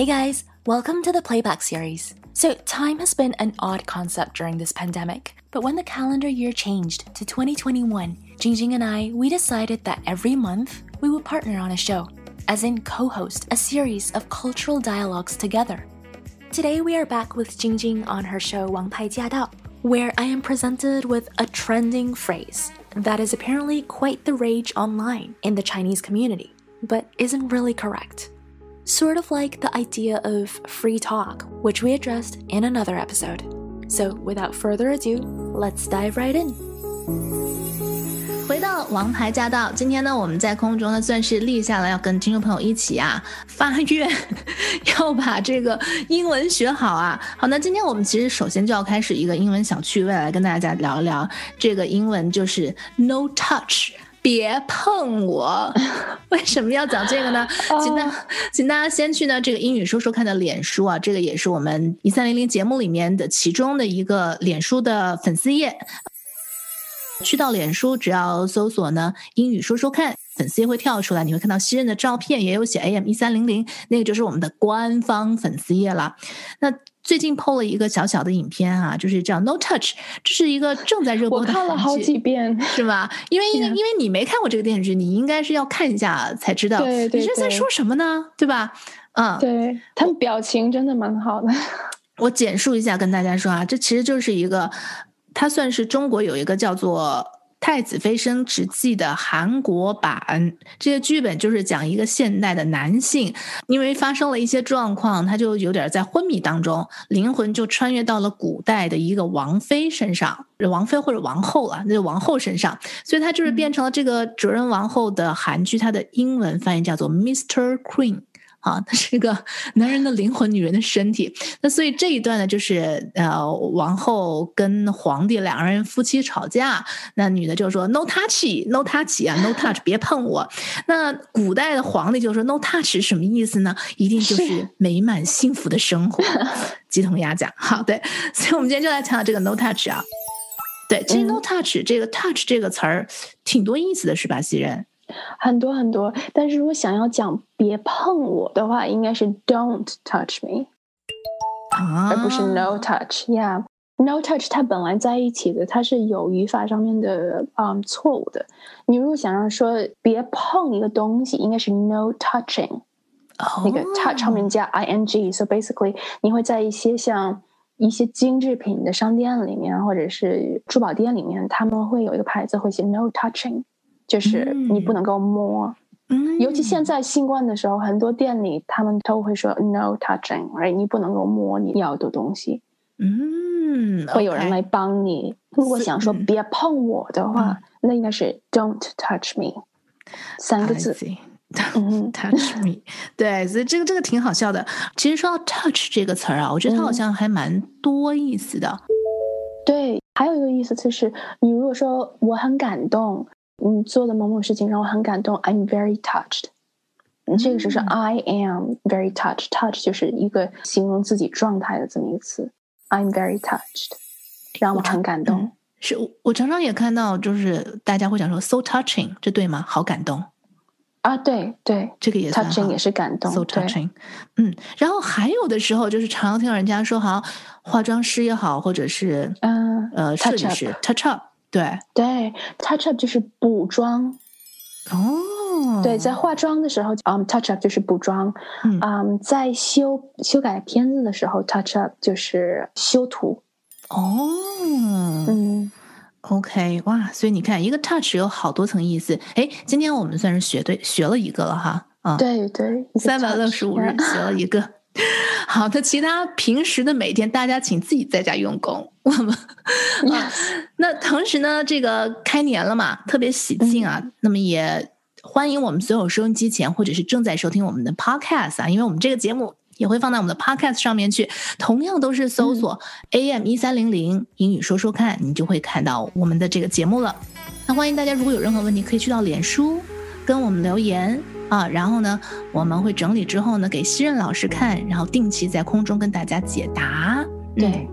Hey guys, welcome to the playback series. So, time has been an odd concept during this pandemic, but when the calendar year changed to 2021, Jingjing and I, we decided that every month we would partner on a show, as in co host a series of cultural dialogues together. Today we are back with Jingjing on her show Wang Pai Jia Dao, where I am presented with a trending phrase that is apparently quite the rage online in the Chinese community, but isn't really correct Sort of like the idea of free talk, which we addressed in another episode. So, without further ado, let's dive right in. 回到王牌驾到，今天呢，我们在空中呢算是立下了要跟听众朋友一起啊发愿，要把这个英文学好啊。好，那今天我们其实首先就要开始一个英文小趣味来跟大家聊一聊这个英文，就是 no touch。 别碰我！为什么要讲这个呢？请大请大家先去呢这个英语说说看的脸书啊，这个也是我们一三零零节目里面的其中的一个脸书的粉丝页。去到脸书，只要搜索呢英语说说看，粉丝页会跳出来，你会看到新任的照片，也有写 AM 一三零零，那个就是我们的官方粉丝页了。那最近 PO 了一个小小的影片啊，就是叫 No Touch，这是一个正在热播的我看了好几遍，是吧？因为 因为因为你没看过这个电视剧，你应该是要看一下才知道，你这在说什么呢？对吧？嗯，对他们表情真的蛮好的。我简述一下跟大家说啊，这其实就是一个。它算是中国有一个叫做《太子妃升职记》的韩国版，这些剧本就是讲一个现代的男性，因为发生了一些状况，他就有点在昏迷当中，灵魂就穿越到了古代的一个王妃身上，王妃或者王后啊，那就王后身上，所以他就是变成了这个哲人王后的韩剧，它的英文翻译叫做 Mr. Queen。啊，他是一个 男人的灵魂，女人的身体。那所以这一段呢，就是呃，王后跟皇帝两个人夫妻吵架，那女的就说 “no touch”，“no touch” 啊，“no touch”，别碰我。那古代的皇帝就说 “no touch” 什么意思呢？一定就是美满幸福的生活。鸡同鸭讲，好，对。所以我们今天就来讲这个 “no touch” 啊。对，其实 “no touch” 这个 “touch” 这个词儿挺多意思的，是吧，袭人？很多很多，但是如果想要讲别碰我的话，应该是 Don't touch me，而不是 No touch。Yeah，No touch 它本来在一起的，它是有语法上面的嗯错误的。你如果想要说别碰一个东西，应该是 No touching，那个 touch 上面加 ing。So basically，你会在一些像一些精致品的商店里面，或者是珠宝店里面，他们会有一个牌子会写 No touching。就是你不能够摸，尤其现在新冠的时候，很多店里他们都会说 no touching，right？你不能够摸你要的东西。嗯，会有人来帮你。如果想说别碰我的话，那应该是 don't touch me，三个字。嗯，touch me。对，所以这个这个挺好笑的。其实说到 touch 这个词儿啊，我觉得它好像还蛮多意思的。对，还有一个意思就是，你如果说我很感动。你做的某某事情让我很感动，I'm very touched。这个就是 I am very touched。touch 就是一个形容自己状态的这么一个词，I'm very touched，让我很感动。是我常常也看到，就是大家会讲说 so touching，这对吗？好感动啊！对对，这个也 touching 也是感动，so touching。嗯，然后还有的时候就是常常听到人家说，好像化妆师也好，或者是嗯呃设计师 touch up。对对，touch up 就是补妆哦。对，在化妆的时候，嗯，touch up 就是补妆。嗯，在修修改片子的时候，touch up 就是修图。哦，嗯，OK，哇，所以你看，一个 touch 有好多层意思。哎，今天我们算是学对学了一个了哈。啊，对对，三百六十五日学了一个。好的，其他平时的每天，大家请自己在家用功。我们 啊，那同时呢，这个开年了嘛，特别喜庆啊。那么也欢迎我们所有收音机前或者是正在收听我们的 Podcast 啊，因为我们这个节目也会放在我们的 Podcast 上面去，同样都是搜索 AM 一三零零英语说说看，你就会看到我们的这个节目了。那欢迎大家，如果有任何问题，可以去到脸书跟我们留言。啊，然后呢，我们会整理之后呢，给西任老师看，然后定期在空中跟大家解答。对，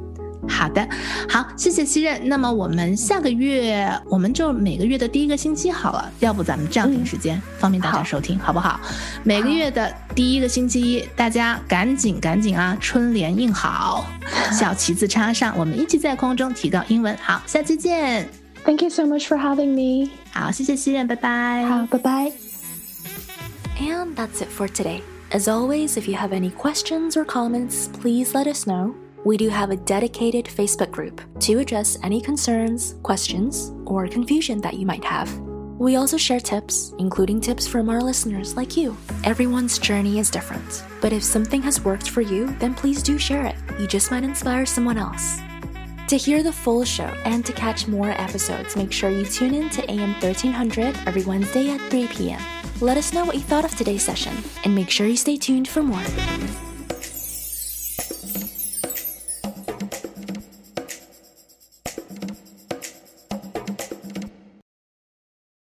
好的，好，谢谢西任。那么我们下个月，我们就每个月的第一个星期好了，要不咱们这样定时间，方便大家收听，好不好？每个月的第一个星期一，大家赶紧赶紧啊，春联印好，小旗子插上，我们一起在空中提高英文。好，下期见。Thank you so much for having me。好，谢谢西任，拜拜。好，拜拜。And that's it for today. As always, if you have any questions or comments, please let us know. We do have a dedicated Facebook group to address any concerns, questions, or confusion that you might have. We also share tips, including tips from our listeners like you. Everyone's journey is different, but if something has worked for you, then please do share it. You just might inspire someone else. To hear the full show and to catch more episodes, make sure you tune in to AM 1300 every Wednesday at 3 p.m. Let us know what you thought of today's session, and make sure you stay tuned for more.